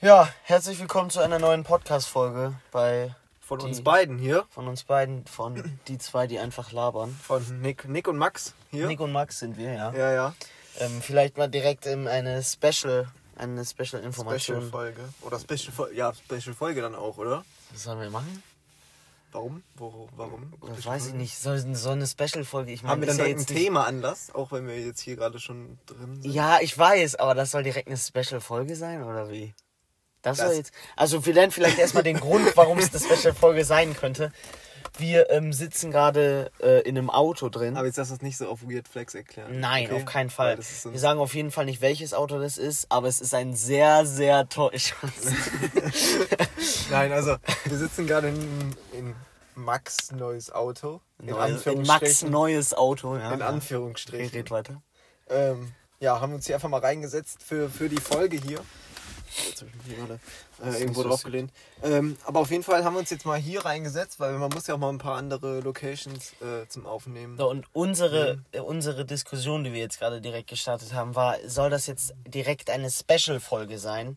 Ja, herzlich willkommen zu einer neuen Podcast-Folge bei Von Die- uns beiden hier. von uns beiden, von die zwei, die einfach labern. Von Nick, Nick und Max hier. Nick und Max sind wir, ja. ja, ja. Ähm, vielleicht mal direkt ähm, eine Special, eine Special-Information. Special-Folge. Oder Special-Folge. Ja, Special-Folge dann auch, oder? Was sollen wir machen? Warum? Wo, warum? Das weiß ich nicht. So, so eine Special-Folge, ich meine, Haben wir dann ja ein Thema Anlass? Auch wenn wir jetzt hier gerade schon drin sind? Ja, ich weiß, aber das soll direkt eine Special-Folge sein, oder wie? Das, Das- jetzt. Also, wir lernen vielleicht erstmal den Grund, warum es eine Special-Folge sein könnte. Wir ähm, sitzen gerade äh, in einem Auto drin. Aber jetzt lass uns nicht so auf Weird Flex erklären. Nein, okay? auf keinen Fall. So Wir sagen auf jeden Fall nicht, welches Auto das ist, aber es ist ein sehr, sehr tolles. Nein, also wir sitzen gerade in, in Max neues Auto. In in Max Anführungsstrichen. neues Auto, ja. in. Anführungsstrichen. Red weiter. Ähm, ja, haben uns hier einfach mal reingesetzt für, für die Folge hier. Gerade äh, irgendwo drauf gelehnt. Ähm, aber auf jeden Fall haben wir uns jetzt mal hier reingesetzt, weil man muss ja auch mal ein paar andere Locations äh, zum Aufnehmen. So, und unsere, äh, unsere Diskussion, die wir jetzt gerade direkt gestartet haben, war, soll das jetzt direkt eine Special-Folge sein?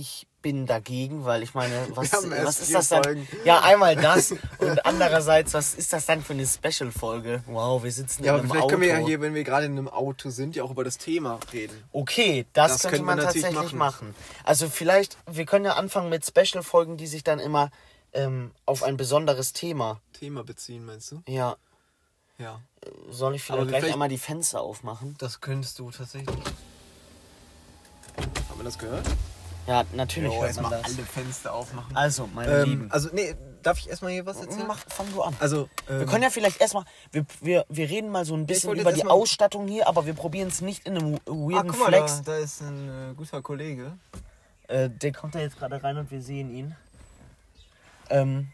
Ich bin dagegen, weil ich meine, was, was ist das dann? Folgen. Ja, einmal das und andererseits, was ist das dann für eine Special-Folge? Wow, wir sitzen Ja, in aber einem vielleicht Auto. können wir ja hier, wenn wir gerade in einem Auto sind, ja auch über das Thema reden. Okay, das, Das könnte man tatsächlich machen. machen. Also vielleicht, wir können ja anfangen mit Special-Folgen, die sich dann immer ähm, auf ein besonderes Thema. Thema beziehen, meinst du? Ja, Ja. soll ich vielleicht gleich vielleicht- einmal die Fenster aufmachen? Das könntest du tatsächlich. Haben wir das gehört? Ja, natürlich Jo, erstmal alle Fenster aufmachen. Also, meine Ähm, Lieben. also, nee, darf ich erstmal hier was erzählen? Mach, fang du an. Also, ähm, wir können ja vielleicht erstmal, wir, wir, wir reden mal so ein bisschen über die Ausstattung hier, aber wir probieren es nicht in einem ah, weirden guck mal, Flex. da, da ist ein äh, guter Kollege. Äh, der kommt da jetzt gerade rein und wir sehen ihn. Ähm,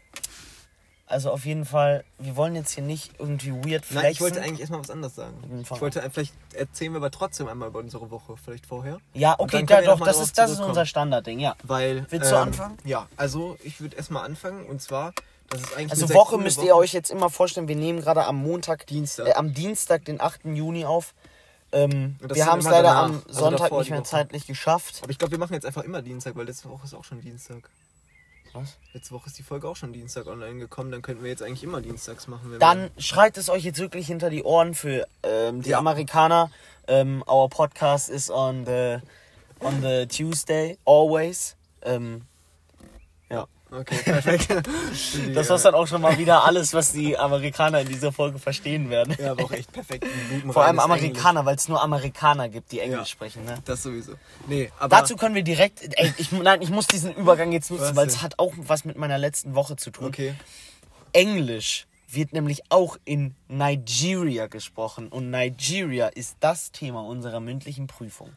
also auf jeden Fall, wir wollen jetzt hier nicht irgendwie weird flexen. Nein, ich wollte eigentlich erstmal was anderes sagen. Ich wollte äh, vielleicht erzählen wir aber trotzdem einmal über unsere Woche, vielleicht vorher. Ja, okay, da, doch, das ist, das ist unser Standardding, ja. Weil. Willst du anfangen? Ja, also ich würde erstmal anfangen und zwar, das ist eigentlich. Also Woche müsst Woche. ihr euch jetzt immer vorstellen, wir nehmen gerade am Montag, Dienstag. Äh, am Dienstag, den 8. Juni auf. Ähm, wir haben es leider danach, am also Sonntag davor nicht mehr Woche. zeitlich geschafft. Aber ich glaube, wir machen jetzt einfach immer Dienstag, weil letzte Woche ist auch schon Dienstag. Was? Letzte Woche ist die Folge auch schon Dienstag online gekommen, dann könnten wir jetzt eigentlich immer dienstags machen. Dann schreit es euch jetzt wirklich hinter die Ohren für ähm, die Ja. Amerikaner. Ähm, our podcast is on the on the Tuesday always. Ähm. Okay, perfekt. Das war dann auch schon mal wieder alles, was die Amerikaner in dieser Folge verstehen werden. Ja, aber auch echt perfekt. Vor allem Amerikaner, weil es nur Amerikaner gibt, die Englisch Ja. sprechen. Ne? Das sowieso. Nee, aber. Dazu können wir direkt. Ey, ich, nein, ich muss diesen Übergang jetzt nutzen, weil es hat auch was mit meiner letzten Woche zu tun. Okay. Englisch wird nämlich auch in Nigeria gesprochen und Nigeria ist das Thema unserer mündlichen Prüfung.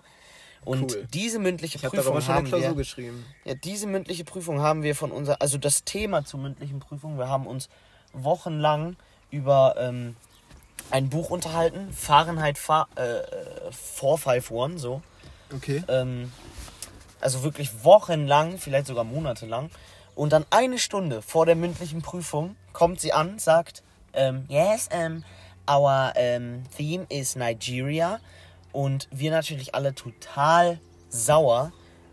Und Cool. diese mündliche Ich Prüfung eine haben wir, geschrieben. ja, diese mündliche Prüfung haben wir von unser, also das Thema zur mündlichen Prüfung. Wir haben uns wochenlang über ähm, ein Buch unterhalten, Fahrenheit Fa äh, 451, so. Okay. Ähm, also wirklich wochenlang, vielleicht sogar monatelang. Und dann eine Stunde vor der mündlichen Prüfung kommt sie an, sagt, ähm, yes, um, our um, theme is Nigeria. Und wir natürlich alle total sauer.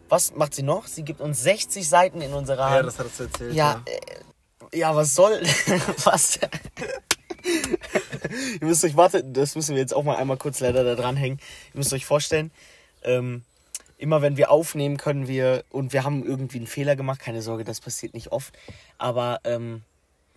Was macht sie noch? Sie gibt uns 60 Seiten in unserer Ja, Hand. das hat es erzählt. Ja, äh, ja, was soll. was? Ihr müsst euch, warte, das müssen wir jetzt auch mal einmal kurz leider da dranhängen. Ihr müsst euch vorstellen, ähm, immer wenn wir aufnehmen, können wir, und wir haben irgendwie einen Fehler gemacht, keine Sorge, das passiert nicht oft, aber ähm,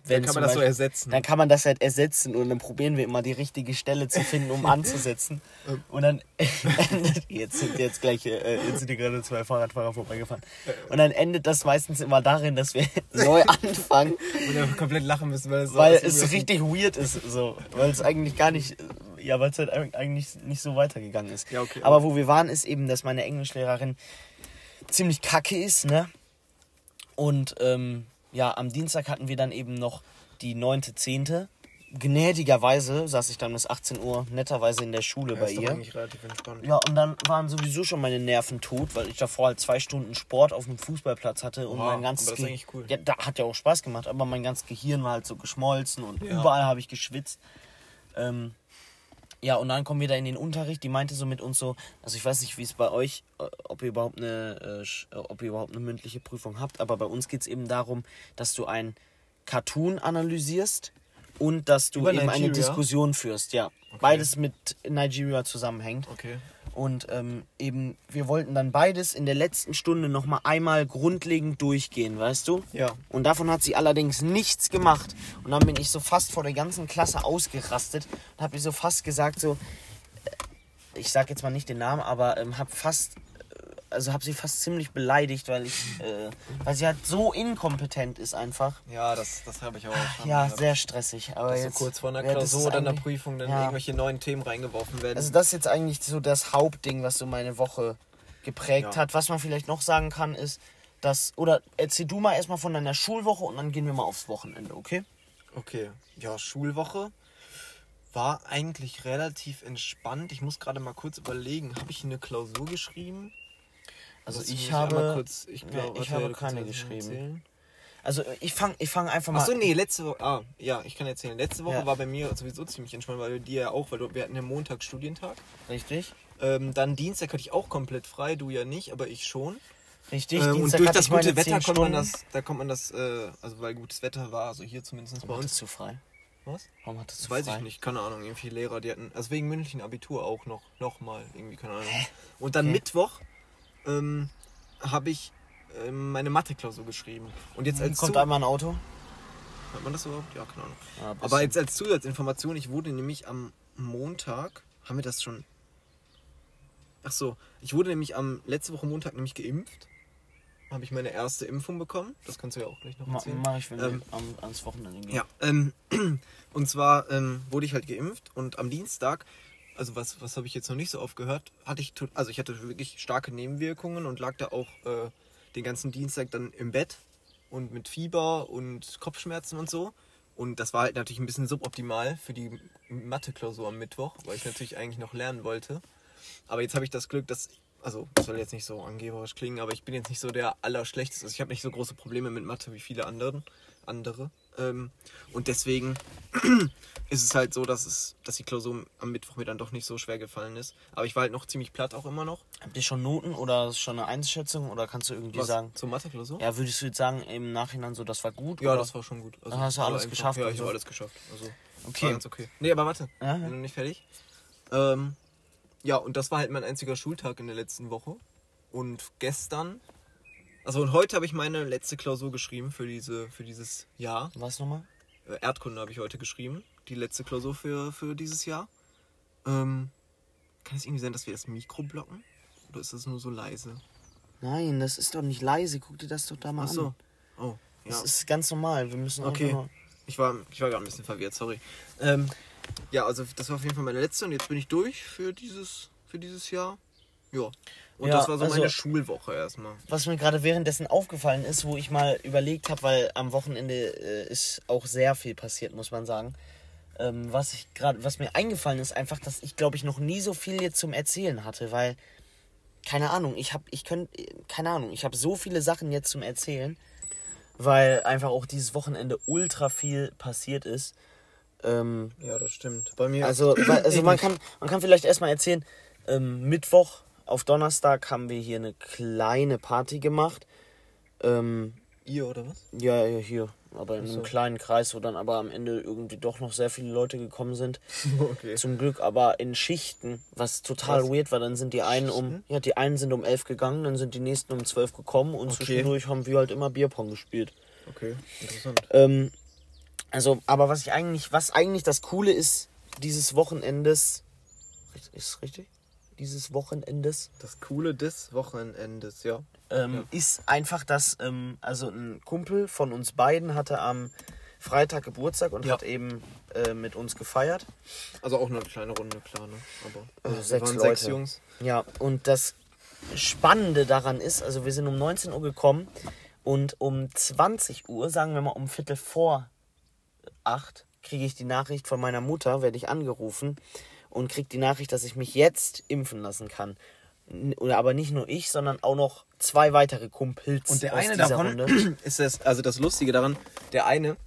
wenn Dann kann man das so ersetzen. Dann kann man das halt ersetzen und dann probieren wir immer die richtige Stelle zu finden, um anzusetzen. Und dann endet, jetzt sind jetzt gleich, äh, jetzt sind hier gerade zwei Fahrradfahrer vorbeigefahren. Und dann endet das meistens immer darin, dass wir neu anfangen, Und dann komplett lachen müssen, weil es so weil es richtig weird ist, so, weil es eigentlich gar nicht, ja, weil es halt eig- eigentlich nicht so weitergegangen ist. Ja, okay. Aber wo wir waren, ist eben, dass meine Englischlehrerin ziemlich kacke ist, ne? Und ähm, ja, am Dienstag hatten wir dann eben noch die neunte, zehnte. Gnädigerweise saß ich dann bis 18 Uhr netterweise in der Schule Ja, bei ist doch ihr. eigentlich relativ entspannt. Ja, und dann waren sowieso schon meine Nerven tot, weil ich davor halt zwei Stunden Sport auf dem Fußballplatz hatte und Wow, mein ganzes aber das ist Ge- eigentlich cool. Ja, da hat ja auch Spaß gemacht, aber mein ganzes Gehirn war halt so geschmolzen und Ja. überall habe ich geschwitzt. Ähm, Ja, und dann kommen wir da in den Unterricht. Die meinte so mit uns so, also ich weiß nicht, wie es bei euch, äh, ob ihr überhaupt eine, äh, äh, ob ihr überhaupt eine mündliche Prüfung habt, aber bei uns geht es eben darum, dass du ein Cartoon analysierst und dass du Über eben eine Nigeria? Diskussion führst. Ja, beides mit Nigeria zusammenhängt. Okay. Und ähm, eben, wir wollten dann beides in der letzten Stunde nochmal einmal grundlegend durchgehen, weißt du? Ja. Und davon hat sie allerdings nichts gemacht. Und dann bin ich so fast vor der ganzen Klasse ausgerastet und habe ihr so fast gesagt, so, äh, ich sag jetzt mal nicht den Namen, aber ähm, habe fast, also habe sie fast ziemlich beleidigt, weil ich, äh, weil sie halt so inkompetent ist einfach. Ja, das, das habe ich auch schon. Ja, sehr stressig. Aber Dass so jetzt, kurz vor einer Klausur oder einer Prüfung dann ja. irgendwelche neuen Themen reingeworfen werden. Also das ist jetzt eigentlich so das Hauptding, was so meine Woche geprägt Ja. hat. Was man vielleicht noch sagen kann, ist, dass, oder erzähl du mal erstmal von deiner Schulwoche und dann gehen wir mal aufs Wochenende, okay? Okay, ja, Schulwoche war eigentlich relativ entspannt. Ich muss gerade mal kurz überlegen, habe ich eine Klausur geschrieben? Also ich habe, kurz, ich Nee, glaub, ich warte, habe keine geschrieben. erzählen. also ich fange ich fang einfach mal Achso, nee, letzte Woche, ah, ja, ich kann erzählen. Letzte Woche Ja. war bei mir sowieso ziemlich entspannt, weil dir ja auch, weil du, wir hatten ja Montag Studientag. Richtig, Ähm, dann Dienstag hatte ich auch komplett frei, du ja nicht, aber ich schon. richtig. Ähm, und durch das ich gute Wetter 10 kommt man das, da kommt man das, äh, also weil gutes Wetter war, also hier zumindest bei Warum uns. hattest du frei? Was? Warum hattest du Das weiß frei? ich nicht, keine Ahnung. Irgendwie Lehrer, die hatten, also wegen mündlichen Abitur auch noch, noch mal, irgendwie, keine Ahnung. Und dann Okay. Mittwoch ähm, habe ich ähm, meine Mathe-Klausur geschrieben. Und jetzt als Kommt Zu- einmal ein Auto? Hat man das überhaupt? Ja, keine Ahnung. Ja, Aber bisschen. jetzt als Zusatzinformation, ich wurde nämlich am Montag, haben wir das schon? Ach so, ich wurde nämlich am letzte Woche Montag nämlich geimpft. Habe ich meine erste Impfung bekommen. Das kannst du ja auch gleich noch Ma erzählen. mach ich, wenn Ähm, am, ans Wochenende gehen. Ja, ähm, und zwar ähm, wurde ich halt geimpft und am Dienstag, also was, was habe ich jetzt noch nicht so oft gehört, hatte ich, also ich hatte wirklich starke Nebenwirkungen und lag da auch äh, den ganzen Dienstag dann im Bett und mit Fieber und Kopfschmerzen und so. Und das war halt natürlich ein bisschen suboptimal für die Mathe-Klausur am Mittwoch, weil ich natürlich eigentlich noch lernen wollte. Aber jetzt habe ich das Glück, dass, also das soll jetzt nicht so angeberisch klingen, aber ich bin jetzt nicht so der Allerschlechteste. Also ich habe nicht so große Probleme mit Mathe wie viele anderen, andere. Ähm, und deswegen ist es halt so, dass, es, dass die Klausur am Mittwoch mir dann doch nicht so schwer gefallen ist. Aber ich war halt noch ziemlich platt auch immer noch. Habt ihr schon Noten oder schon eine Einschätzung oder kannst du irgendwie sagen? Zur Mathe-Klausur? Ja, würdest du jetzt sagen, im Nachhinein so, das war gut? Ja, oder? das war schon gut. Also, Dann hast du alles einfach- geschafft Ja, ich so. habe alles geschafft. Also, Okay. War ganz okay. Nee, aber warte. Ja, ja. Bin noch nicht fertig. Ähm, ja, und das war halt mein einziger Schultag in der letzten Woche. Und gestern, also und heute habe ich meine letzte Klausur geschrieben für, diese, für dieses Jahr. Was nochmal? Äh, Erdkunde habe ich heute geschrieben. Die letzte Klausur für, für dieses Jahr. Ähm, kann es irgendwie sein, dass wir das Mikro blocken? Oder ist das nur so leise? Nein, das ist doch nicht leise. Guck dir das doch da mal Ach so. an. Oh, ja. Das ist ganz normal. Wir müssen Okay. Ich war, ich war gerade ein bisschen verwirrt, sorry. Ähm, ja, also das war auf jeden Fall meine letzte und jetzt bin ich durch für dieses, für dieses Jahr. Ja. Und Ja, das war so also- meine Schulwoche erstmal. Was mir gerade währenddessen aufgefallen ist, wo ich mal überlegt habe, weil am Wochenende äh, ist auch sehr viel passiert, muss man sagen. Ähm, was ich gerade, was mir eingefallen ist, einfach, dass ich glaube ich noch nie so viel jetzt zum Erzählen hatte, weil keine Ahnung, ich habe, ich könnte, keine Ahnung, ich habe so viele Sachen jetzt zum Erzählen, weil einfach auch dieses Wochenende ultra viel passiert ist. Ähm, Ja, das stimmt. Bei mir. also, also man kann, man kann vielleicht erstmal erzählen, ähm, Mittwoch auf Donnerstag haben wir hier eine kleine Party gemacht. Ähm, ihr oder was? ja, ja, hier, aber in Ach einem so. kleinen Kreis, wo dann aber am Ende irgendwie doch noch sehr viele Leute gekommen sind. okay. Zum Glück aber in Schichten, was total Was? weird war. Dann sind die einen um, ja, die einen sind um elf gegangen, dann sind die nächsten um zwölf gekommen und Okay. zwischendurch haben wir halt immer Bierpong gespielt. Okay, interessant. Ähm, also, aber was ich eigentlich, was eigentlich das Coole ist, dieses Wochenendes, ist es richtig? Dieses Wochenendes, Das Coole des Wochenendes, ja. ähm, Ja. ist einfach, dass, ähm, also ein Kumpel von uns beiden hatte am Freitag Geburtstag und Ja. hat eben äh, mit uns gefeiert. Also auch nur eine kleine Runde, klar, ne? Aber Also wir sechs waren sechs Leute. Jungs. Ja, und das Spannende daran ist, also wir sind um 19 Uhr gekommen und um 20 Uhr, sagen wir mal um Viertel vor acht, kriege ich die Nachricht von meiner Mutter, werde ich angerufen und kriege die Nachricht, dass ich mich jetzt impfen lassen kann. Oder aber nicht nur ich, sondern auch noch zwei weitere Kumpels Und der eine davon Runde. ist das, also das Lustige daran, der eine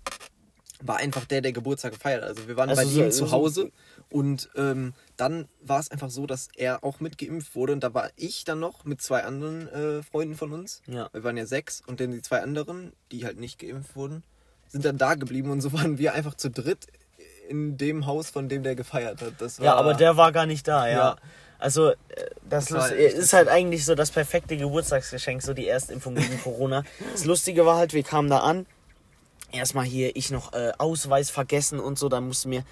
war einfach der, der Geburtstag gefeiert. hat. Also wir waren Also bei so- ihm zu so- Hause und ähm, dann war es einfach so, dass er auch mitgeimpft wurde und da war ich dann noch mit zwei anderen äh, Freunden von uns. Ja. Wir waren ja sechs und dann die zwei anderen, die halt nicht geimpft wurden, sind dann da geblieben und so waren wir einfach zu dritt in dem Haus, von dem der gefeiert hat. Das war, Ja, aber der war gar nicht da, ja. Ja. Also, äh, das, Das ist halt eigentlich so das perfekte Geburtstagsgeschenk, so die Erstimpfung gegen Corona. Das Lustige war halt, wir kamen da an. Erstmal hier, ich noch äh, Ausweis vergessen und so. Dann musste mir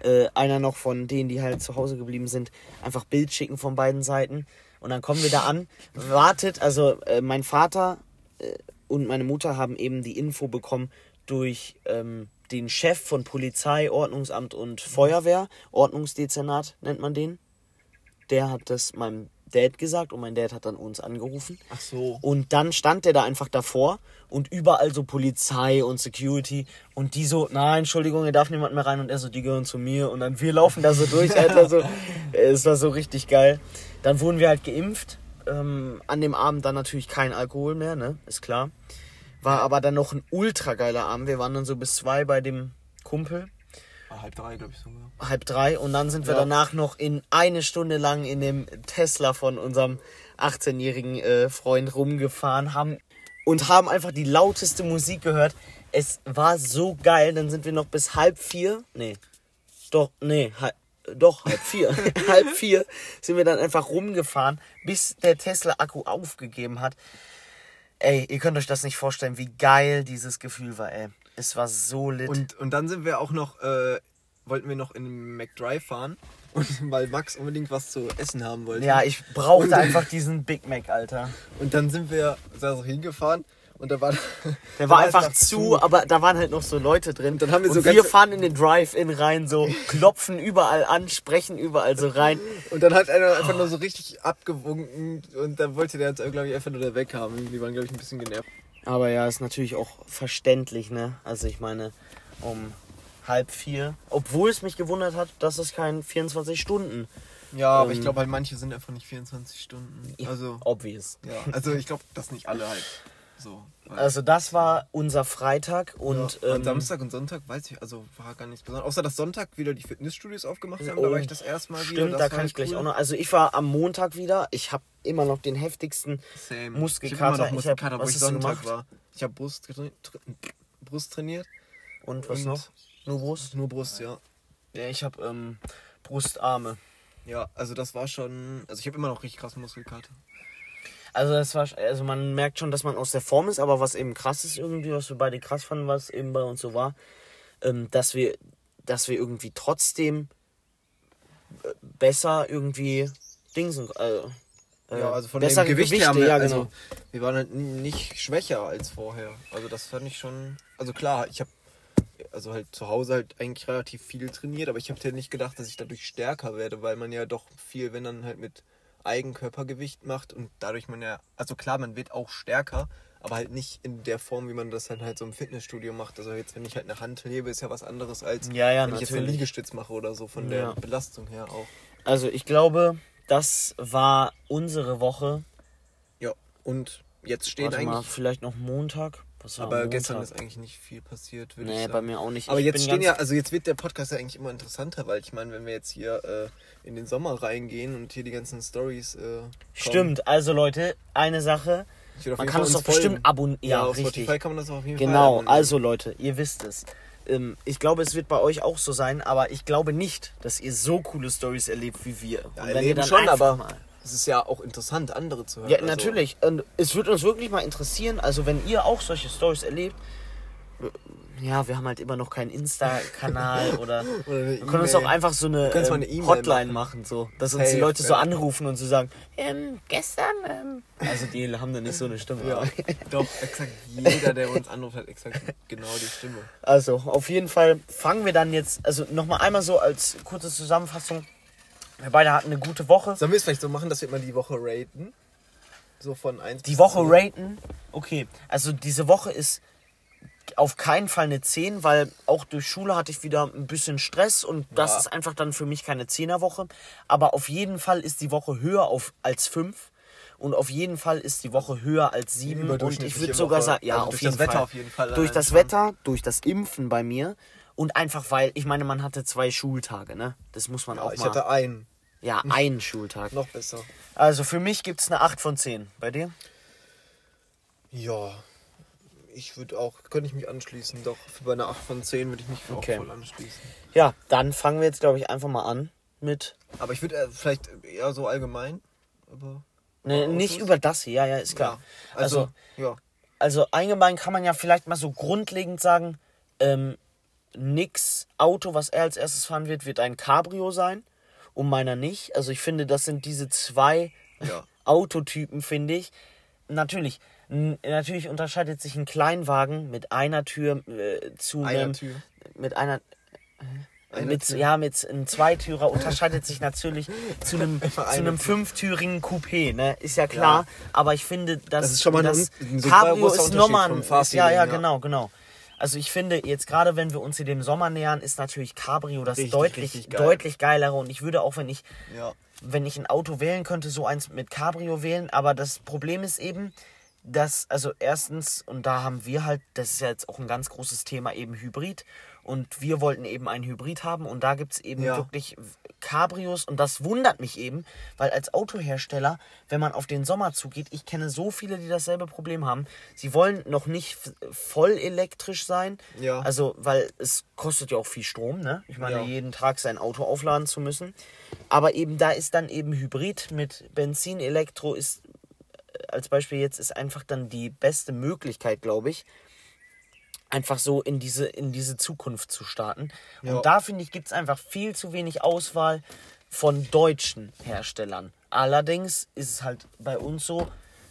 äh, einer noch von denen, die halt zu Hause geblieben sind, einfach Bild schicken von beiden Seiten. Und dann kommen wir da an, wartet, also äh, mein Vater äh, und meine Mutter haben eben die Info bekommen durch ähm, den Chef von Polizei, Ordnungsamt und Feuerwehr, Ordnungsdezernat nennt man den. Der hat das meinem Dad gesagt und mein Dad hat dann uns angerufen. Ach so. Und dann stand der da einfach davor und überall so Polizei und Security und die so, nein, Entschuldigung, hier darf niemand mehr rein und er so, die gehören zu mir und dann wir laufen da so durch, Alter, so, es war so richtig geil. Dann wurden wir halt geimpft, ähm, an dem Abend dann natürlich kein Alkohol mehr, ne, ist klar. War aber dann noch ein ultra geiler Abend, wir waren dann so bis zwei bei dem Kumpel Ah, halb drei, glaube ich sogar. halb drei und dann sind wir Ja. danach noch in eine Stunde lang in dem Tesla von unserem 18-jährigen äh, Freund rumgefahren haben und haben einfach die lauteste Musik gehört. Es war so geil, dann sind wir noch bis halb vier, nee, doch, nee, halb, doch, halb vier, halb vier sind wir dann einfach rumgefahren, bis der Tesla-Akku aufgegeben hat. Ey, ihr könnt euch das nicht vorstellen, wie geil dieses Gefühl war, ey. Es war so lit. Und, und dann sind wir auch noch, äh, wollten wir noch in den McDrive fahren, und, weil Max unbedingt was zu essen haben wollte. Ja, ich brauchte Und- einfach diesen Big Mac, Alter. Und dann sind wir da so hingefahren und da war Der war einfach zu, aber da waren halt noch so Leute drin. Und dann haben wir so wir ganze- fahren in den Drive-In rein, so klopfen überall an, sprechen überall so rein. Und dann hat einer einfach nur so richtig abgewunken und dann wollte der uns, glaube ich, einfach nur da weg haben. Die waren, glaube ich, ein bisschen genervt. Aber ja, ist natürlich auch verständlich, ne? Also ich meine, um halb vier. Obwohl es mich gewundert hat, dass es kein 24 Stunden. Ja, aber ich Ähm, glaube halt, manche sind einfach nicht 24 Stunden. Also, Obvious. ja, also ich glaube, das nicht alle halt. So. Also das war unser Freitag und ja, ähm, an Samstag und Sonntag weiß ich, also war gar nichts Besonderes. Außer dass Sonntag wieder die Fitnessstudios aufgemacht haben, da Oh, war ich das erste Mal wieder. Stimmt, da kann halt ich gleich cool. auch noch. Also ich war am Montag wieder. Ich habe immer noch den heftigsten Same. Muskelkater. Ich, Ich hab- Muskelkater, wo was ich Sonntag war. Ich habe Brust, tra- tra- Brust trainiert. Und was Und- noch? Nur Brust? Nur Brust, ja. Ja, ich habe ähm, Brustarme. Ja, also das war schon. Also ich habe immer noch richtig krass Muskelkater. Also das war, also man merkt schon, dass man aus der Form ist, aber was eben krass ist irgendwie, was wir beide krass fanden, was eben bei uns so war, ähm, dass wir, dass wir irgendwie trotzdem äh, besser irgendwie Dingsen, äh, äh, Ja, also von bessere dem Gewicht Gewichte, her, ja also genau. wir waren halt nicht schwächer als vorher. Also das fand ich schon, also klar, ich habe also halt zu Hause halt eigentlich relativ viel trainiert, aber ich habe ja nicht gedacht, dass ich dadurch stärker werde, weil man ja doch viel, wenn dann halt mit Eigenkörpergewicht macht und dadurch man ja, also klar, man wird auch stärker, aber halt nicht in der Form, wie man das dann halt so im Fitnessstudio macht. Also jetzt, wenn ich halt eine Hand hebe, ist ja was anderes als Ja, ja, wenn ich jetzt einen natürlich. Liegestütz mache oder so von Ja. der Belastung her auch. Also ich glaube, das war unsere Woche. Ja, und jetzt steht Warte mal, eigentlich vielleicht noch Montag. Was Aber gestern ist eigentlich nicht viel passiert, würde ich Nee, sagen. bei mir auch nicht. Aber Ich jetzt stehen ja, also jetzt wird der Podcast ja eigentlich immer interessanter, weil ich meine, wenn wir jetzt hier äh, in den Sommer reingehen und hier die ganzen Stories. Äh, Stimmt, also Leute, eine Sache. Ich Man kann Fall uns doch bestimmt abonnieren. Ja, Ja, auf richtig. Spotify kann man das auf jeden Fall Genau, also Leute, ihr wisst es. Ähm, ich glaube, es wird bei euch auch so sein, aber ich glaube nicht, dass ihr so coole Stories erlebt wie wir. Ja, Und erleben schon, einfach aber mal- es ist ja auch interessant, andere zu hören. Ja, also- natürlich. Und es würde uns wirklich mal interessieren, also wenn ihr auch solche Stories erlebt, ja, wir haben halt immer noch keinen Insta-Kanal oder Oder eine wir können uns auch einfach so eine, ähm, eine E-Mail Hotline machen. so, dass uns die Safe, Leute so ja. anrufen und so sagen, ähm, gestern, ähm, also die haben dann nicht so eine Stimme. Ja, doch, exakt jeder, der uns anruft, hat exakt genau die Stimme. Also, auf jeden Fall fangen wir dann jetzt, also nochmal einmal so als kurze Zusammenfassung. Wir beide hatten eine gute Woche. Sollen wir es vielleicht so machen, dass wir mal die Woche raten? So von 1 Die Woche raten. Okay, also diese Woche ist auf keinen Fall eine 10, weil auch durch Schule hatte ich wieder ein bisschen Stress und das Ja. ist einfach dann für mich keine 10er Woche. Aber auf jeden Fall ist die Woche höher auf, als 5 und auf jeden Fall ist die Woche höher als 7 und ich würde sogar sagen, ja, Also auf durch jeden das Wetter Fall. auf jeden Fall Durch das. Wetter, durch das Impfen bei mir Und einfach weil, ich meine, man hatte zwei Schultage, ne? Das muss man Ja, auch ich mal. hatte einen. ja, einen Schultag. Noch besser. Also für mich gibt es eine 8 von 10. Bei dir? Ja, ich würde auch, könnte ich mich anschließen. Doch, für bei einer 8 von 10 würde ich mich Okay. auch voll anschließen. Ja, dann fangen wir jetzt, glaube ich, einfach mal an mit. Aber ich würde äh, vielleicht eher so allgemein. Aber Ne, Autos? nicht über das hier, ja, ja, ist klar. Ja, also, also ja. Also allgemein kann man ja vielleicht mal so grundlegend sagen, ähm, nix Auto, was er als erstes fahren wird, wird ein Cabrio sein und meiner nicht. Also ich finde, das sind diese zwei Ja. Autotypen, finde ich. Natürlich, natürlich unterscheidet sich ein Kleinwagen mit einer Tür äh, zu Einer einem Tür. mit einer Einer mit, Tür. ja, mit einem Zweitürer unterscheidet sich natürlich zu einem, zu eine einem Tür. fünftürigen Coupé, ne? Ist ja klar. Aber ich finde, dass Das ist schon mal ein das ein so Cabrio ist nochmal ein, ja, ja, her. genau, genau. Also ich finde, jetzt gerade wenn wir uns hier dem Sommer nähern, ist natürlich Cabrio das Richtig, deutlich, richtig geil. deutlich geilere. Und ich würde auch, wenn ich, Ja. wenn ich ein Auto wählen könnte, so eins mit Cabrio wählen. Aber das Problem ist eben, dass, also erstens, und da haben wir halt, das ist ja jetzt auch ein ganz großes Thema, eben Hybrid. Und wir wollten eben einen Hybrid haben und da gibt es eben Ja. wirklich Cabrios und das wundert mich eben, weil als Autohersteller, wenn man auf den Sommer zugeht, ich kenne so viele, die dasselbe Problem haben. Sie wollen noch nicht voll elektrisch sein. Ja. Also, weil es kostet ja auch viel Strom, ne? Ich meine, Ja. jeden Tag sein Auto aufladen zu müssen. Aber eben da ist dann eben Hybrid mit Benzin, Elektro ist äh, als Beispiel jetzt ist einfach dann die beste Möglichkeit, glaube ich, einfach so in diese, in diese Zukunft zu starten. Ja. Und da finde ich, gibt es einfach viel zu wenig Auswahl von deutschen Herstellern. Allerdings ist es halt bei uns so,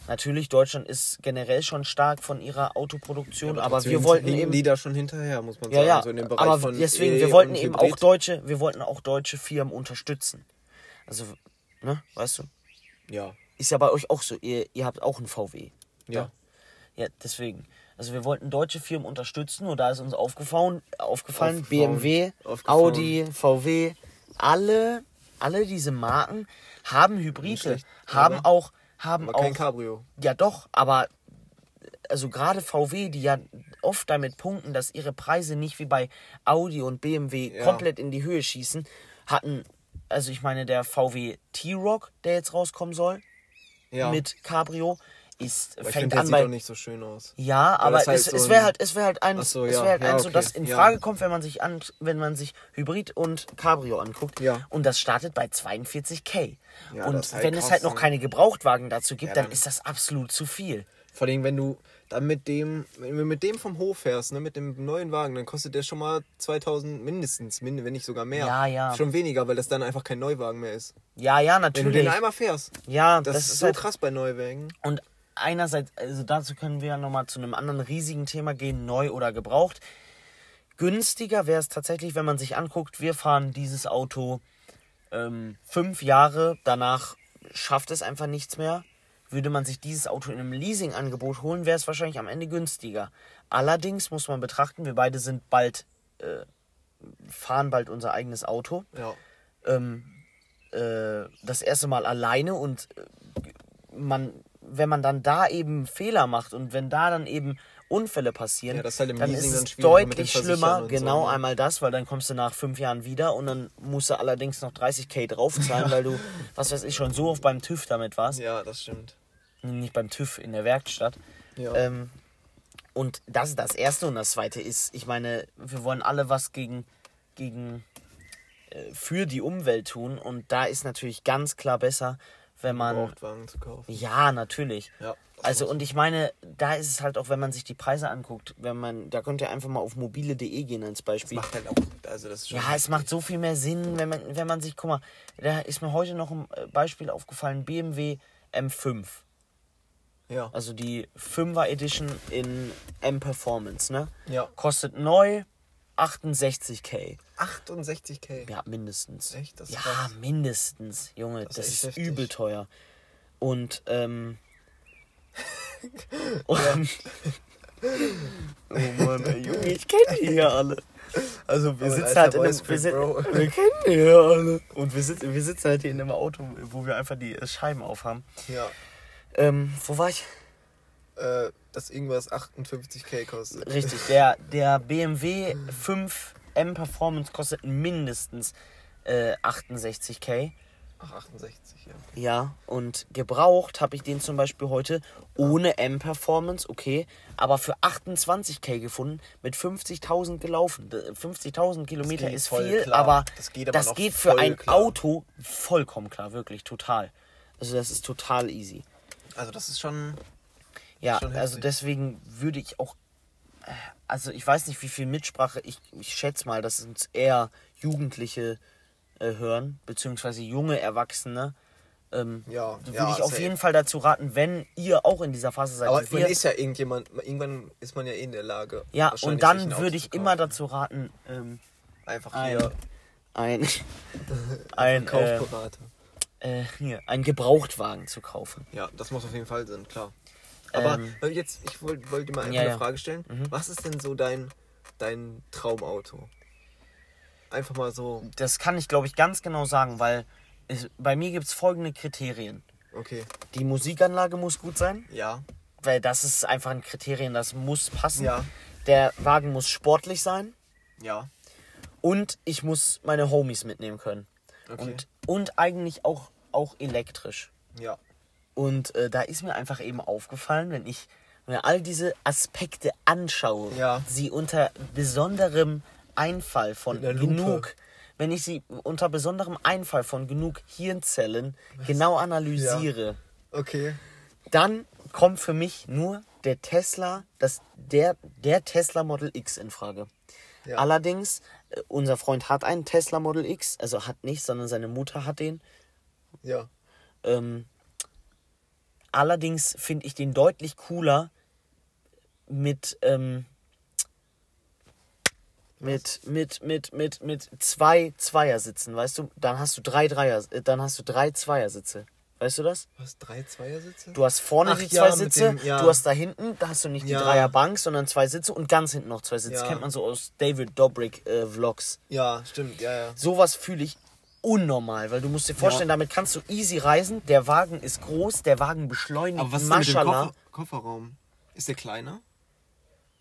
natürlich, Deutschland ist generell schon stark von ihrer Autoproduktion, aber, wir Deswegen wollten eben. die da schon hinterher, muss man ja, sagen. ja, So in dem Bereich aber von deswegen, E wir wollten eben Hybrid. auch deutsche, wir wollten auch deutsche Firmen unterstützen. Also, ne, weißt du? Ja. Ist ja bei euch auch so, ihr, ihr habt auch einen VW. Ja. Ja, deswegen. Also wir wollten deutsche Firmen unterstützen und da ist uns aufgefallen, aufgefallen Aufgefallen. BMW, Aufgefallen. Audi, VW, alle, alle diese Marken haben Hybride, haben auch, haben Aber auch, kein Cabrio. ja doch, aber also gerade VW, die ja oft damit punkten, dass ihre Preise nicht wie bei Audi und BMW Ja. komplett in die Höhe schießen, hatten, also ich meine der VW T-Rock, der jetzt rauskommen soll, Ja. mit Cabrio, ist, aber ich fängt der an sieht bei auch nicht so schön aus. ja, aber halt es, so es wäre halt, es wäre halt eins, so, es ja, wäre halt ja, eins, so okay, das in ja. Frage kommt, wenn man sich an, wenn man sich Hybrid und Cabrio anguckt. Ja. Und das startet bei 42k. Ja, und halt wenn es krass, halt noch ne? keine Gebrauchtwagen dazu gibt, Ja, dann dann- ist das absolut zu viel. Vor allem, wenn du dann mit dem, wenn du mit dem vom Hof fährst, ne, mit dem neuen Wagen, dann kostet der schon mal 2000 mindestens, min- wenn nicht sogar mehr. Ja, ja. Schon weniger, weil das dann einfach kein Neuwagen mehr ist. Ja, ja, Wenn du natürlich. den einmal fährst. ja, Das, das, ist ist so halt krass bei Neuwagen. Und einerseits, also dazu können wir ja nochmal zu einem anderen riesigen Thema gehen, neu oder gebraucht. Günstiger wäre es tatsächlich, wenn man sich anguckt, wir fahren dieses Auto ähm, fünf Jahre, danach schafft es einfach nichts mehr. Würde man sich dieses Auto in einem Leasingangebot holen, wäre es wahrscheinlich am Ende günstiger. Allerdings muss man betrachten, wir beide sind bald, äh, fahren bald unser eigenes Auto Ja. ähm, äh, das erste Mal alleine und äh, man, wenn man dann da eben Fehler macht und wenn da dann eben Unfälle passieren, Ja, halt dann Leasing ist dann es dem deutlich schlimmer. Genau so, ne? einmal das, weil dann kommst du nach fünf Jahren wieder und dann musst du allerdings noch 30k draufzahlen, weil du, was weiß ich, schon so oft beim TÜV damit warst. Ja, das stimmt. Nicht beim TÜV in der Werkstatt. Ja. Ähm, und das ist das Erste. Und das Zweite ist, ich meine, wir wollen alle was gegen, gegen äh, für die Umwelt tun. Und da ist natürlich ganz klar besser, wenn man. Gebrauchtwagen zu kaufen. Ja, natürlich. Ja, das Also und ich meine, da ist es halt auch, wenn man sich die Preise anguckt, wenn man, da könnt ihr einfach mal auf mobile.de gehen als Das Beispiel. macht halt auch, also das ist schon Ja, es macht so viel mehr Sinn, wenn man, wenn man sich, guck mal, da ist mir heute noch ein äh, Beispiel aufgefallen, BMW M5. Ja. Also die 5er Edition in M Performance, ne? Ja. Kostet neu 68k. 68k. Ja, mindestens. Echt? Das ist ja, krass. mindestens, Junge. Das Das, ist heftig. übel teuer. Und, ähm. und, oh Mann, ey, Junge, ich kenne die hier alle. Also wir Aber sitzen halt in einem, wir, wir kennen die hier alle. Und wir sitzen, wir sitzen halt hier in einem Auto, wo wir einfach die Scheiben aufhaben. Ja. Ähm, wo war ich? Äh, dass irgendwas 58k kostet. Richtig, der, der BMW 5 M Performance kostet mindestens äh, 68k. Ach, 68, ja. Ja, und gebraucht habe ich den zum Beispiel heute ohne M-Performance, okay, aber für 28k gefunden, mit 50.000 gelaufen. D- 50.000 Kilometer ist viel, klar. aber Das geht aber das geht für ein klar. Auto vollkommen klar, wirklich, total. Also das ist total easy. Also das ist schon. Ja, also deswegen würde ich auch, äh, also ich weiß nicht, wie viel Mitsprache, ich, ich schätze mal, dass uns eher Jugendliche äh, hören, beziehungsweise junge Erwachsene. Ähm, Ja, würde ja, ich auf safe. jeden Fall dazu raten, wenn ihr auch in dieser Phase seid. Aber man ist ja irgendjemand, irgendwann ist man ja eh in der Lage. ja, und dann würde ich immer dazu raten, ähm, Einfach ein, hier ein, ein, äh, Kaufberater. äh, hier, einen Gebrauchtwagen zu kaufen. Ja, das muss auf jeden Fall sein, klar. Aber Ähm, jetzt, ich wollte wollt dir mal einfach ja, eine. Mhm. Frage stellen. Was ist denn so dein, dein Traumauto? Einfach mal so, Das kann ich, glaube ich, ganz genau sagen, weil es, bei mir gibt es folgende Kriterien. okay, Die Musikanlage muss gut sein. ja, weil das ist einfach ein Kriterium, das muss passen. Ja. Der Wagen muss sportlich sein ja, und ich muss meine Homies mitnehmen können. Okay. Und, und eigentlich auch, auch elektrisch. ja. Und äh, da ist mir einfach eben aufgefallen, wenn ich mir all diese Aspekte anschaue, Ja. sie unter besonderem Einfall von genug, wenn ich sie unter besonderem Einfall von genug Hirnzellen genau analysiere, Okay. dann kommt für mich nur der Tesla, das, der, der Tesla Model X in Frage. Ja. Allerdings, äh, unser Freund hat einen Tesla Model X, also hat nicht, sondern seine Mutter hat den. Ja. Ähm, allerdings finde ich den deutlich cooler mit, ähm, mit, mit, mit, mit, mit zwei Zweiersitzen, weißt du? Dann hast du drei Dreier, äh, dann hast du drei Zweiersitze. Weißt du das? Was, drei Zweiersitze? Du hast vorne Ach die ja, zwei mit Sitze, dem- ja. du hast da hinten, da hast du nicht die Ja. Dreierbank, sondern zwei Sitze und ganz hinten noch zwei Sitze. Ja. Kennt man so aus David Dobrik äh, Vlogs. Ja, stimmt, ja, ja. Sowas fühle ich unnormal, weil du musst dir vorstellen, damit kannst du easy reisen. Der Wagen ist groß, der Wagen beschleunigt. Aber was ist denn mit dem. Koffer Kofferraum? Ist der kleiner?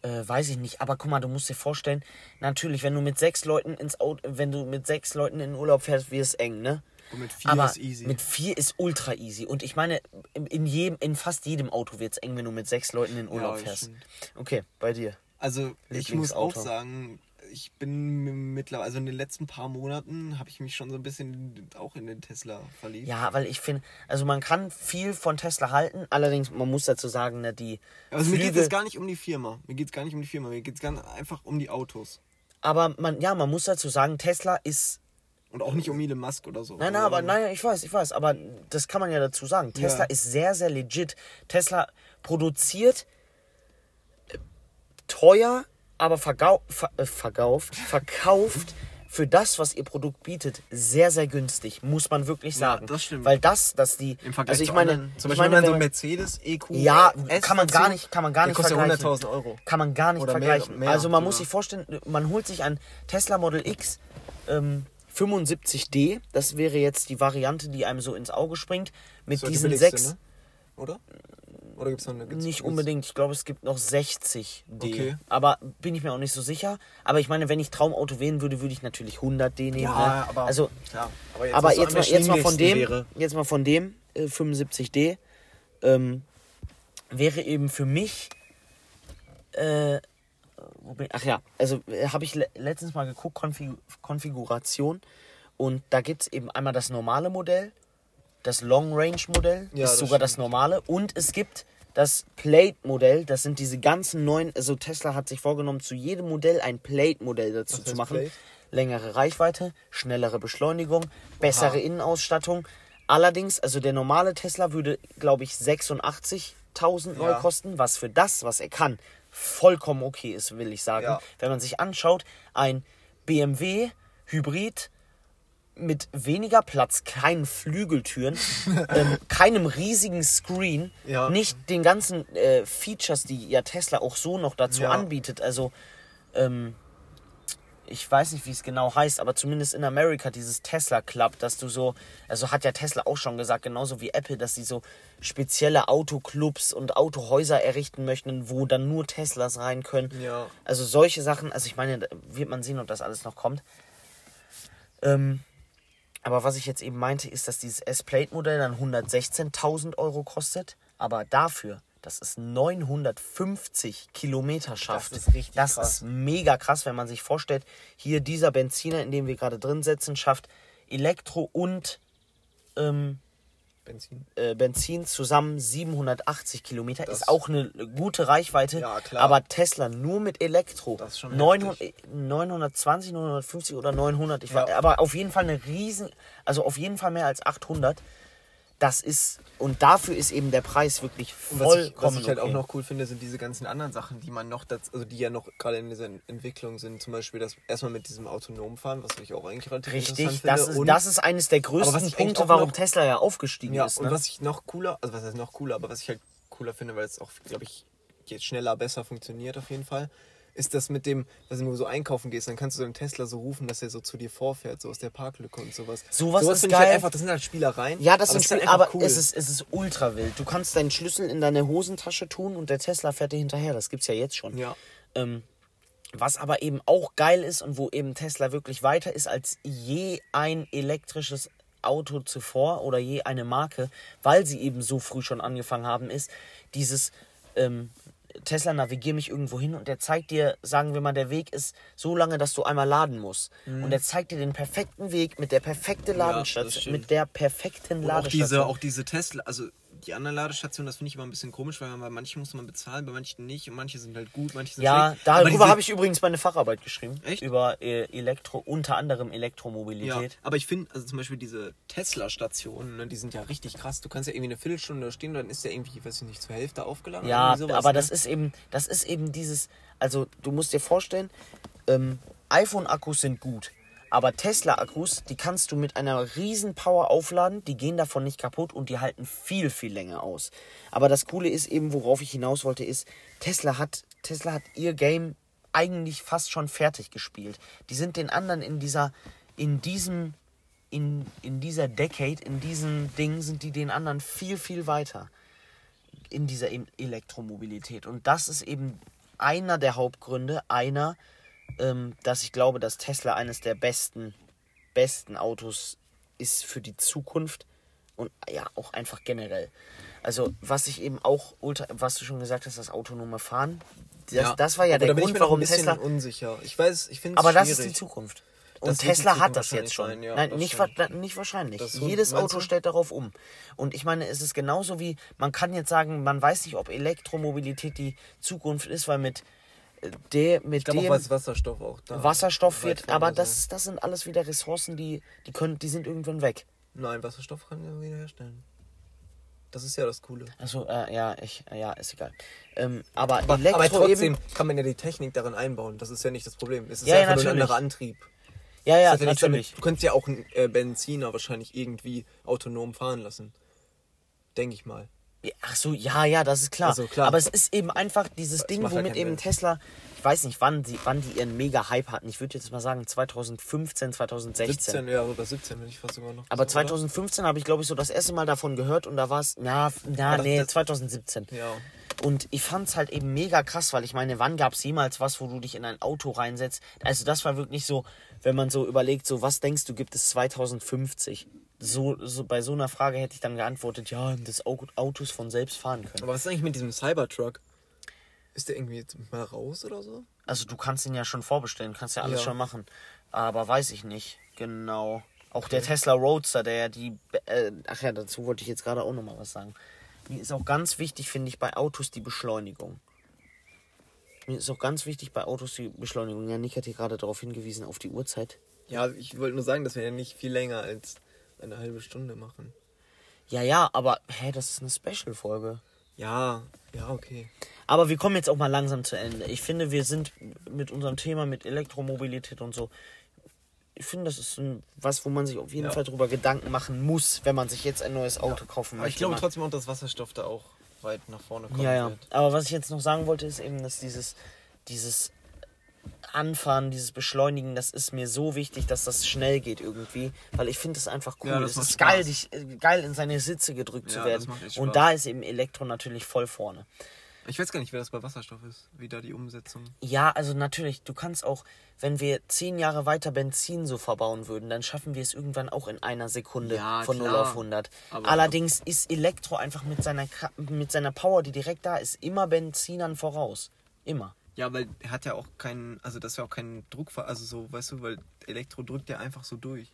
Äh, weiß ich nicht, aber guck mal, du musst dir vorstellen, natürlich, wenn du mit sechs Leuten ins Auto, wenn du mit sechs Leuten in Urlaub fährst, wird es eng, ne? Und mit vier aber ist easy. mit vier ist ultra easy. Und ich meine, in, jedem, in fast jedem Auto wird es eng, wenn du mit sechs Leuten in Urlaub das fährst. stimmt. Okay, bei dir. Also ich muss auch sagen, ich bin mittlerweile, also in den letzten paar Monaten habe ich mich schon so ein bisschen auch in den Tesla verliebt. Ja, weil ich finde, also man kann viel von Tesla halten, allerdings, man muss dazu sagen, ne, die Also mir geht es gar nicht um die Firma. Mir geht es gar nicht um die Firma. Mir geht es ganz einfach um die Autos. aber man, ja, man muss dazu sagen, Tesla ist, Und auch nicht um Elon Musk oder so. nein, nein, aber nein, ich weiß, ich weiß, aber das kann man ja dazu sagen. Tesla Ja. ist sehr, sehr legit. Tesla produziert teuer, aber vergau ver äh, verkauft, verkauft für das, was ihr Produkt bietet, sehr, sehr günstig, muss man wirklich Ja, sagen. das stimmt. Weil das, dass die, Im Vergleich also ich meine, anderen, zum ich Beispiel meine, wenn man so Mercedes EQ Ja, S kann man gar nicht, kann man gar der nicht kostet vergleichen. 100.000 Euro. Kann man gar nicht Oder mehr- vergleichen. mehr also man muss sogar. sich vorstellen, man holt sich ein Tesla Model X ähm, 75D. Das wäre jetzt die Variante, die einem so ins Auge springt. Mit diesen die sechs. Ne? Oder? Oder gibt es noch eine? Gibt's, Nicht gibt's- unbedingt, ich glaube, es gibt noch 60D. Okay. Aber bin ich mir auch nicht so sicher. Aber ich meine, wenn ich Traumauto wählen würde, würde ich natürlich 100D nehmen. Ja, ne? aber also, klar. aber was so jetzt, mal, jetzt mal von dem, wäre. jetzt mal von dem äh, 75D ähm, wäre eben für mich äh, ach ja, also äh, habe ich le letztens mal geguckt, Konfigu Konfiguration und da gibt es eben einmal das normale Modell, das Long Range Modell, Ja, ist das sogar das stimmt. normale und es gibt das Plate Modell, das sind diese ganzen neuen, also Tesla hat sich vorgenommen, zu jedem Modell ein Plate Modell dazu zu machen. Plate? Längere Reichweite, schnellere Beschleunigung, bessere Aha. Innenausstattung. Allerdings, also der normale Tesla würde, glaube ich, 86.000 neu Ja. kosten, was für das, was er kann, vollkommen okay ist, will ich sagen. Ja. Wenn man sich anschaut, ein BMW Hybrid mit weniger Platz, keinen Flügeltüren, ähm, keinem riesigen Screen, Ja. nicht den ganzen äh, Features, die ja Tesla auch so noch dazu Ja. anbietet. Also, ähm, ich weiß nicht, wie es genau heißt, aber zumindest in Amerika dieses Tesla Club, dass du so, also hat ja Tesla auch schon gesagt, genauso wie Apple, dass sie so spezielle Autoclubs und Autohäuser errichten möchten, wo dann nur Teslas rein können. Ja. Also solche Sachen, also ich meine, wird man sehen, ob das alles noch kommt. Ähm, aber was ich jetzt eben meinte, ist, dass dieses S-Plate-Modell dann 116.000 Euro kostet, aber dafür, dass es 950 Kilometer schafft. ist richtig Das krass. ist mega krass, wenn man sich vorstellt, hier dieser Benziner, in dem wir gerade drin sitzen, schafft Elektro und ähm, Benzin. äh, Benzin zusammen 780 Kilometer. Das- ist auch eine gute Reichweite. Ja, klar. Aber Tesla nur mit Elektro. Das ist schon 900, heftig. 920, 950 oder 900. Ich Ja. war, aber auf jeden Fall eine riesen, also auf jeden Fall mehr als 800. Das ist, und dafür ist eben der Preis wirklich Und was ich, vollkommen was ich halt okay. auch noch cool finde, sind diese ganzen anderen Sachen, die man noch, dazu, also die ja noch gerade in dieser Entwicklung sind. Zum Beispiel das erstmal mit diesem autonomen Fahren, was ich auch eigentlich relativ Richtig, interessant das finde. ist, Und- das ist eines der größten Punkte, warum noch- Tesla ja aufgestiegen Ja, ist. und Ne? was ich noch cooler, also was heißt noch cooler, aber was ich halt cooler finde, weil es auch, glaube ich, jetzt schneller, besser funktioniert auf jeden Fall, ist das mit dem, dass du so einkaufen gehst, dann kannst du deinen Tesla so rufen, dass er so zu dir vorfährt, so aus der Parklücke und sowas. Sowas ist finde ich geil. halt einfach, das sind halt Spielereien. Ja, das sind halt Spiel, einfach aber es, ist, es ist ultra wild. Du kannst deinen Schlüssel in deine Hosentasche tun und der Tesla fährt dir hinterher. Das gibt's ja jetzt schon. Ja. Ähm, was aber eben auch geil ist und wo eben Tesla wirklich weiter ist als je ein elektrisches Auto zuvor oder je eine Marke, weil sie eben so früh schon angefangen haben, ist dieses ähm, Tesla navigier mich irgendwo hin und der zeigt dir, sagen wir mal, der Weg ist so lange, dass du einmal laden musst. Und er zeigt dir den perfekten Weg mit der perfekten Mhm. Ladestation, stimmt. mit der perfekten Und auch Ladestation. diese, auch diese Tesla, also die anderen Ladestationen, das finde ich immer ein bisschen komisch, weil bei manchen muss man bezahlen, bei manchen nicht und manche sind halt gut, manche sind Ja, schlecht. Aber darüber habe ich übrigens meine Facharbeit geschrieben. Echt? Über äh, Elektro, unter anderem Ja, Elektromobilität. aber ich finde, also zum Beispiel diese Tesla-Stationen, ne, die sind ja richtig krass. Du kannst ja irgendwie eine Viertelstunde stehen, dann ist der irgendwie, weiß ich nicht, zur Hälfte aufgeladen. Ja, sowas, aber ne? das ist eben, das ist eben dieses, also du musst dir vorstellen, ähm, iPhone-Akkus sind gut, aber Tesla-Akkus, die kannst du mit einer riesen Power aufladen, die gehen davon nicht kaputt und die halten viel, viel länger aus. Aber das Coole ist eben, worauf ich hinaus wollte, ist, Tesla hat, Tesla hat ihr Game eigentlich fast schon fertig gespielt. Die sind den anderen in dieser, in diesem, in, in dieser Decade, in diesem Ding sind die den anderen viel, viel weiter in dieser E- Elektromobilität. Und das ist eben einer der Hauptgründe, einer, ähm, dass ich glaube, dass Tesla eines der besten, besten Autos ist für die Zukunft und ja, auch einfach generell. Also, was ich eben auch ultra, was du schon gesagt hast, das autonome Fahren, das, das war ja Aber der Grund, warum ein bisschen Tesla. unsicher. Ich weiß, ich finde es Aber das schwierig. ist die Zukunft. Und Das Tesla hat das jetzt schon. sein, ja, Nein, das nicht, wa- nicht wahrscheinlich. Das Jedes Auto du? stellt darauf um. Und ich meine, es ist genauso wie, man kann jetzt sagen, man weiß nicht, ob Elektromobilität die Zukunft ist, weil mit der, mit Ich glaube dem auch, was Wasserstoff auch da. Wasserstoff wird, aber sein. das, das sind alles wieder Ressourcen, die, die können, die sind irgendwann weg. Nein, Wasserstoff kann ja wieder herstellen. Das ist ja das Coole. Also, äh, ja, ich, ja, ist egal. Ähm, aber, Aber, Elektro aber trotzdem eben, kann man ja die Technik darin einbauen. Das ist ja nicht das Problem. Es ist Ja, ja, nur ein natürlich. anderer Antrieb. ja, ja, nichts damit- natürlich. Du könntest ja auch einen äh, Benziner wahrscheinlich irgendwie autonom fahren lassen. Denke ich mal. Ach so, ja, ja, das ist klar. Also, klar. Aber es ist eben einfach dieses Es Ding, ja womit eben Sinn. Tesla, ich weiß nicht, wann, sie, wann die ihren Mega-Hype hatten. Ich würde jetzt mal sagen 2015, 2016. 17, ja, oder 17, wenn ich fast sogar noch. Aber oder? 2015 habe ich, glaube ich, so das erste Mal davon gehört und da war es, na, na, das- nee, das- 2017. Ja. Und ich fand es halt eben mega krass, weil ich meine, wann gab es jemals was, wo du dich in ein Auto reinsetzt? Also das war wirklich so, wenn man so überlegt, so was denkst du, gibt es 2050? So, so bei so einer Frage hätte ich dann geantwortet, ja, dass Au- Autos von selbst fahren können. Aber was ist eigentlich mit diesem Cybertruck? Ist der irgendwie jetzt mal raus oder so? Also du kannst ihn ja schon vorbestellen, kannst ja alles Ja. schon machen. Aber weiß ich nicht genau. Auch der Tesla Roadster, der ja die... Äh, ach ja, dazu wollte ich jetzt gerade auch nochmal was sagen. Mir ist auch ganz wichtig, finde ich, bei Autos die Beschleunigung. Mir ist auch ganz wichtig bei Autos die Beschleunigung. Ja, Nick hat hier gerade darauf hingewiesen, auf die Uhrzeit. Ja, ich wollte nur sagen, dass wir ja nicht viel länger als eine halbe Stunde machen. Ja, ja, aber hä, das ist eine Special-Folge. Ja, ja, okay. Aber wir kommen jetzt auch mal langsam zu Ende. Ich finde, wir sind mit unserem Thema mit Elektromobilität und so. Ich finde, das ist ein, was, wo man sich auf jeden Ja. Fall drüber Gedanken machen muss, wenn man sich jetzt ein neues Auto kaufen Aber möchte. ich glaube Man- trotzdem auch, dass Wasserstoff da auch weit nach vorne kommen Ja, ja. wird. Aber was ich jetzt noch sagen wollte, ist eben, dass dieses, dieses, Anfahren, dieses Beschleunigen, das ist mir so wichtig, dass das schnell geht irgendwie, weil ich finde es einfach cool. Ja, es ist geil, dich, äh, geil in seine Sitze gedrückt zu Ja, werden. macht echt Und da ist eben Elektro natürlich voll vorne. Ich weiß gar nicht, wer das bei Wasserstoff ist. Wie da die Umsetzung. Ja, also natürlich, du kannst auch, wenn wir zehn Jahre weiter Benzin so verbauen würden, dann schaffen wir es irgendwann auch in einer Sekunde Ja, von 0 klar. auf 100. Aber- Allerdings ist Elektro einfach mit seiner, mit seiner Power, die direkt da ist, immer Benzinern voraus. Immer. Ja, weil er hat ja auch keinen, also das ist ja auch kein Druck, also so, weißt du, weil Elektro drückt ja einfach so durch.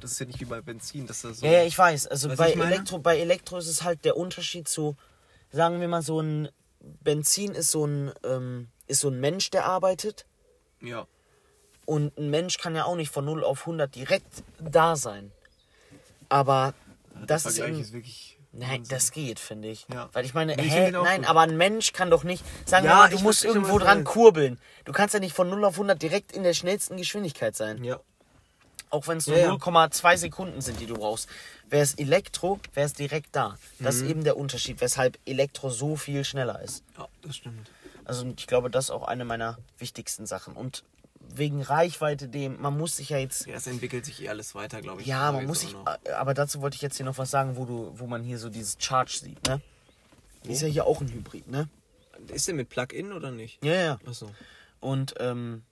Das ist ja nicht wie bei Benzin, dass da so. Ja, ja, ich weiß. Also bei ich? Elektro, bei Elektro ist es halt der Unterschied zu, sagen wir mal, so ein Benzin ist so ein, ähm, ist so ein Mensch, der arbeitet. ja. Und ein Mensch kann ja auch nicht von 0 auf 100 direkt da sein. Aber das Der ist, ist wirklich. Nein, das geht, finde ich. Ja. Weil ich meine, Nee, ich hä, nein, gut. aber ein Mensch kann doch nicht, sagen Ja, wir mal, du musst irgendwo dran meinst. kurbeln. Du kannst ja nicht von 0 auf 100 direkt in der schnellsten Geschwindigkeit sein. Ja. Auch wenn es nur ja. 0,2 Sekunden sind, die du brauchst. Wäre es Elektro, wäre es direkt da. Das Mhm. ist eben der Unterschied, weshalb Elektro so viel schneller ist. Ja, das stimmt. Also ich glaube, das ist auch eine meiner wichtigsten Sachen. Und wegen Reichweite, dem, man muss sich ja jetzt Ja, es entwickelt sich eh alles weiter, glaube ich. Ja, man muss sich. noch. Aber dazu wollte ich jetzt hier noch was sagen, wo du, wo man hier so dieses Charge sieht, ne? Ist ja hier auch ein Hybrid, ne? Ist der mit Plug-in oder nicht? Ja, ja. Achso. Und ähm,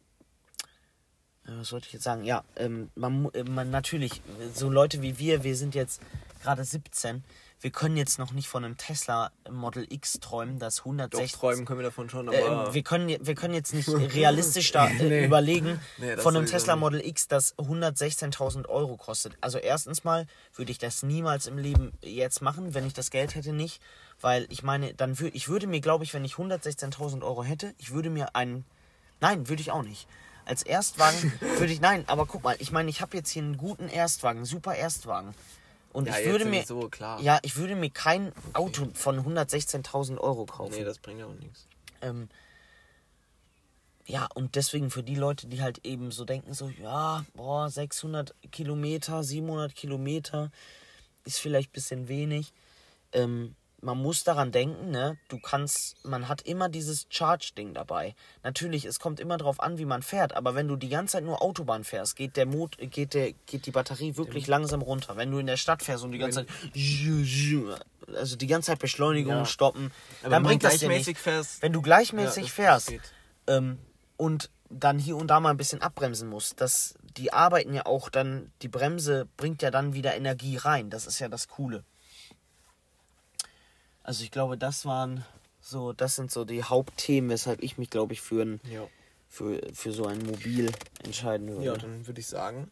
was sollte ich jetzt sagen? Ja, ähm, man, äh, man natürlich, so Leute wie wir, wir sind jetzt gerade 17, wir können jetzt noch nicht von einem Tesla Model X träumen, das Doch, 160. träumen können wir davon schon, aber. Äh, wir, können, wir können jetzt nicht realistisch da äh, Nee. überlegen, Nee, von einem Tesla. Model X, das 116.000 Euro kostet. Also erstens mal würde ich das niemals im Leben jetzt machen, wenn ich das Geld hätte nicht. Weil ich meine, dann würde ich würde mir, glaube ich, wenn ich 116.000 Euro hätte, ich würde mir einen... Nein, würde ich auch nicht. Als Erstwagen würde ich... Nein, aber guck mal, ich meine, ich habe jetzt hier einen guten Erstwagen, einen super Erstwagen. Und Ja, ich würde mir... klar. Ja, ich würde mir kein Auto von 116.000 Euro kaufen. nee, das bringt ja auch nichts. Ähm, ja, und deswegen für die Leute, die halt eben so denken, so, ja, boah, 600 Kilometer, 700 Kilometer ist vielleicht ein bisschen wenig. Ähm, man muss daran denken, ne, du kannst, man hat immer dieses Charge-Ding dabei. Natürlich, es kommt immer drauf an, wie man fährt, aber wenn du die ganze Zeit nur Autobahn fährst, geht der Mot geht der, geht die Batterie wirklich langsam runter. Wenn du in der Stadt fährst und die ganze Zeit, also die ganze Zeit Beschleunigung, Ja. stoppen, Aber dann bringt das dir nicht. fährst- Wenn du gleichmäßig Ja, fährst ähm, und dann hier und da mal ein bisschen abbremsen musst, das, die arbeiten ja auch dann, die Bremse bringt ja dann wieder Energie rein. Das ist ja das Coole. Also ich glaube, das waren so, das sind so die Hauptthemen, weshalb ich mich, glaube ich, für, ein, Ja. für, für so ein Mobil entscheiden würde. Ja, dann würde ich sagen,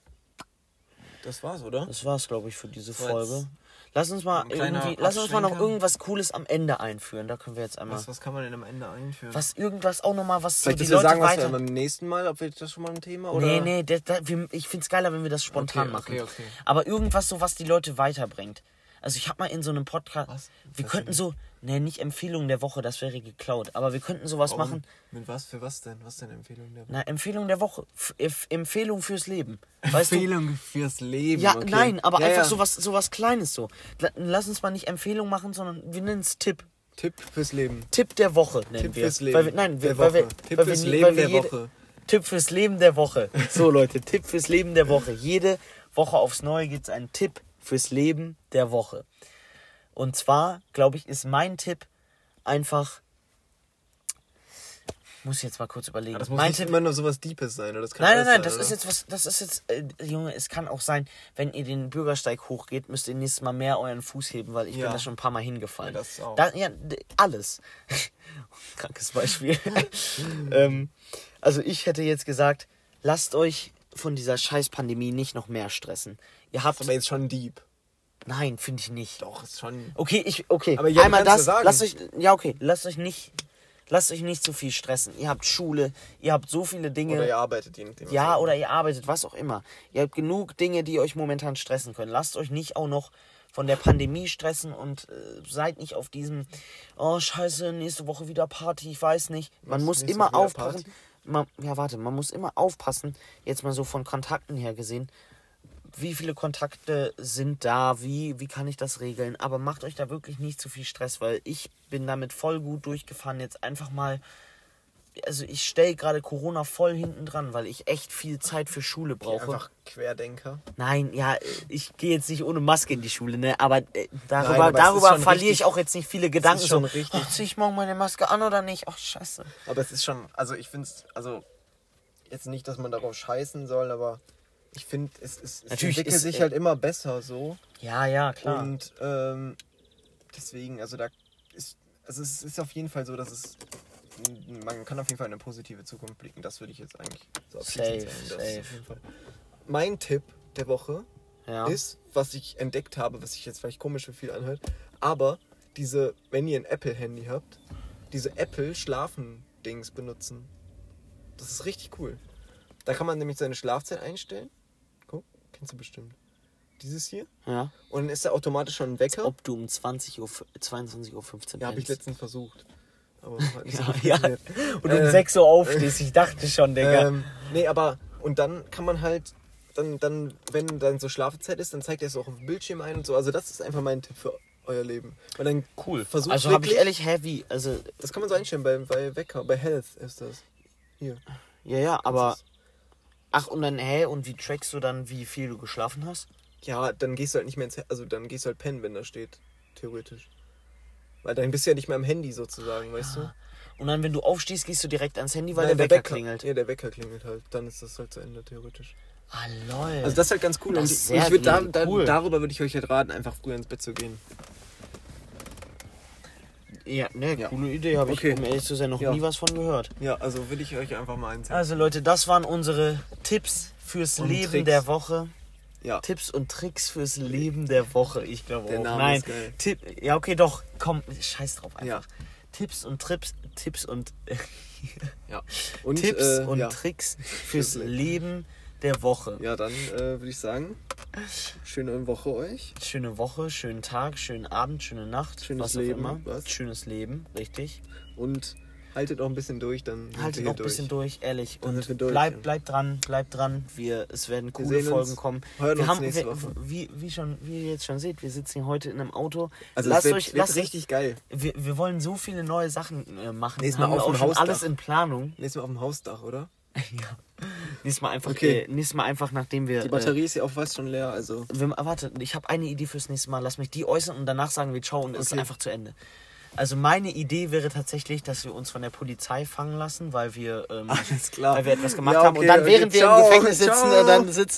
das war's, oder? das war's, glaube ich, für diese jetzt Folge. Lass uns mal irgendwie, lass uns mal noch irgendwas Cooles am Ende einführen. Da können wir jetzt einmal. Was, was kann man denn am Ende einführen? Was irgendwas auch nochmal, was so Soll ich die dir Leute sagen, was weiter. wir beim nächsten Mal, ob wir das schon mal ein Thema oder? Nee, nee, das, das, wir, ich find's geiler, wenn wir das spontan Okay, machen. okay, okay. Aber irgendwas so, was die Leute weiterbringt. Also ich habe mal in so einem Podcast, Was? wir Was könnten so, ne, nicht Empfehlung der Woche, das wäre geklaut, aber wir könnten sowas Warum? machen. Mit was? Für was denn? Was denn Empfehlung der Na, Empfehlung der Woche, F Empfehlung fürs Leben. Weißt du? Empfehlung fürs Leben. Ja, okay. nein, aber Ja, einfach ja. sowas sowas kleines so. La- Lass uns mal nicht Empfehlung machen, sondern wir nennen es Tipp. Tipp fürs Leben. Tipp der Woche nennen Tipp wir. fürs Leben Weil wir, nein, wir, der weil wir, Woche. Tipp weil fürs wir, Leben weil wir der Woche. Tipp fürs Leben der Woche. So Leute, Tipp fürs Leben der Woche. Jede Woche aufs Neue gibt es einen Tipp fürs Leben der Woche. Und zwar, glaube ich, ist mein Tipp einfach. Muss ich jetzt mal kurz überlegen. Ja, das muss mein nicht Tipp, immer nur sowas Deepes sein, oder? Das kann Nein, nein, nein, das sein, ist oder? jetzt was, das ist jetzt, äh, Junge, es kann auch sein, wenn ihr den Bürgersteig hochgeht, müsst ihr nächstes Mal mehr euren Fuß heben, weil ich Ja. bin da schon ein paar Mal hingefallen. Ja, das auch. Da, ja, alles. Krankes Beispiel. ähm, also ich hätte jetzt gesagt, lasst euch von dieser Scheiß-Pandemie nicht noch mehr stressen. Ihr habt, Das ist aber jetzt schon deep. nein, finde ich nicht. Doch, ist schon. Okay, ich, okay, Aber ja, einmal das, sagen. lasst euch, ja okay, lasst euch nicht, lasst euch nicht zu viel stressen. Ihr habt Schule, ihr habt so viele Dinge. Oder ihr arbeitet, je nachdem. Ja, oder ihr arbeitet, was auch immer. Ihr habt genug Dinge, die euch momentan stressen können. Lasst euch nicht auch noch von der Pandemie stressen und äh, seid nicht auf diesem, oh scheiße, nächste Woche wieder Party, ich weiß nicht. Man Was, muss immer aufpassen. Party? Man, ja, warte, man muss immer aufpassen, jetzt mal so von Kontakten her gesehen, wie viele Kontakte sind da, wie, wie kann ich das regeln. Aber macht euch da wirklich nicht zu viel Stress, weil ich bin damit voll gut durchgefahren. Jetzt einfach mal also ich stelle gerade Corona voll hinten dran, weil ich echt viel Zeit für Schule brauche. Einfach Querdenker. Nein, ja, ich gehe jetzt nicht ohne Maske in die Schule, ne? Aber äh, darüber, Nein, aber ist darüber verliere richtig- ich auch jetzt nicht viele Gedanken. schon so, richtig- ach, zieh ich morgen meine Maske an oder nicht? Ach, scheiße. Aber es ist schon, also ich finde es, also jetzt nicht, dass man darauf scheißen soll, aber ich finde, es, es, es Natürlich entwickelt ist, sich äh, halt immer besser so. Ja, ja, klar. Und ähm, deswegen, also da ist, also es ist auf jeden Fall so, dass es, man kann auf jeden Fall in eine positive Zukunft blicken. Das würde ich jetzt eigentlich so Safe, sagen. Das safe. auf jeden Fall. Mein Tipp der Woche ja. ist, was ich entdeckt habe, was sich jetzt vielleicht komisch für viel anhört, aber diese, wenn ihr ein Apple-Handy habt, diese Apple-Schlafen-Dings benutzen. Das ist richtig cool. Da kann man nämlich seine Schlafzeit einstellen. Guck, kennst du bestimmt. Dieses hier. ja. Und dann ist da automatisch schon ein Wecker. Ob du um 20 Uhr, 22.15 Uhr Ja, habe ich letztens versucht. Aber hat nicht so Ja. Und um Ähm, 6 Uhr aufstehst. Ich dachte schon, Digga. Ähm, nee, aber und dann kann man halt, dann, dann, wenn dann so Schlafzeit ist, dann zeigt er es auch auf dem Bildschirm ein und so. Also das ist einfach mein Tipp für euer Leben. Weil dann cool. versucht also habe ich wirklich- ehrlich heavy. Also, Das kann man so einstellen bei, bei Wecker, bei Health ist das. Hier. ja, ja, aber. Ach, und dann, hä? Und wie trackst du dann, wie viel du geschlafen hast? Ja, dann gehst du halt nicht mehr ins He- also dann gehst du halt pennen, wenn da steht, theoretisch. Weil dann bist du ja nicht mehr am Handy sozusagen, weißt du? Und dann, wenn du aufstehst, gehst du direkt ans Handy, weil Nein, der Wecker klingelt. Ja, der Wecker klingelt halt. Dann ist das halt zu Ende, theoretisch. Ah, lol. Also das ist halt ganz cool. Das ist ich, würde da, cool. da, darüber würde ich euch halt raten, einfach früher ins Bett zu gehen. ja, ne, Ja. coole Idee. Habe Okay. ich, um ehrlich zu sein, noch Ja. nie was von gehört. Ja, also würde ich euch einfach mal eins Also, Leute, das waren unsere Tipps fürs Und Leben Tricks. der Woche. Ja. Tipps und Tricks fürs Leben der Woche. Ich glaube Der auch. Name Nein, ist geil. Tipp. Ja, okay, doch. Komm, scheiß drauf einfach. Ja. Tipps und Trips, Tipps und ja. Und, Tipps äh, und ja. Tricks fürs. Leben der Woche. Ja, dann äh, würde ich sagen, schöne Woche euch. Schöne Woche, schönen Tag, schönen Abend, schöne Nacht, Schönes was Leben, auch immer. was? Schönes Leben, richtig. Und haltet auch ein bisschen durch, dann Haltet hier ein bisschen durch, ehrlich. Dann Und durch, bleibt, ja. bleibt dran, bleibt dran. Wir, es werden coole Folgen uns, kommen. hören wir uns haben, nächste wir, Woche. Wie, wie, schon, wie ihr jetzt schon seht, wir sitzen hier heute in einem Auto. Also lasst wird, euch, wird lasst richtig geil. Wir, wir wollen so viele neue Sachen äh, machen. Nächstes Mal Haben auf auch dem Hausdach. alles in Planung. Nächstes Mal auf dem Hausdach, oder? ja. Nächstes Mal einfach, Okay. äh, nächstes Mal einfach, nachdem wir. Die Batterie ist ja auch fast schon leer, also. Äh, wir warte, ich habe eine Idee fürs nächste Mal. Lass mich die äußern und danach sagen wir Ciao und es ist Okay. einfach zu Ende. Also meine Idee wäre tatsächlich, dass wir uns von der Polizei fangen lassen, weil wir, ähm, weil wir etwas gemacht Ja, haben. Und okay, dann okay. während wir Ciao, im Gefängnis sitzen, ciao. äh, dann sitzen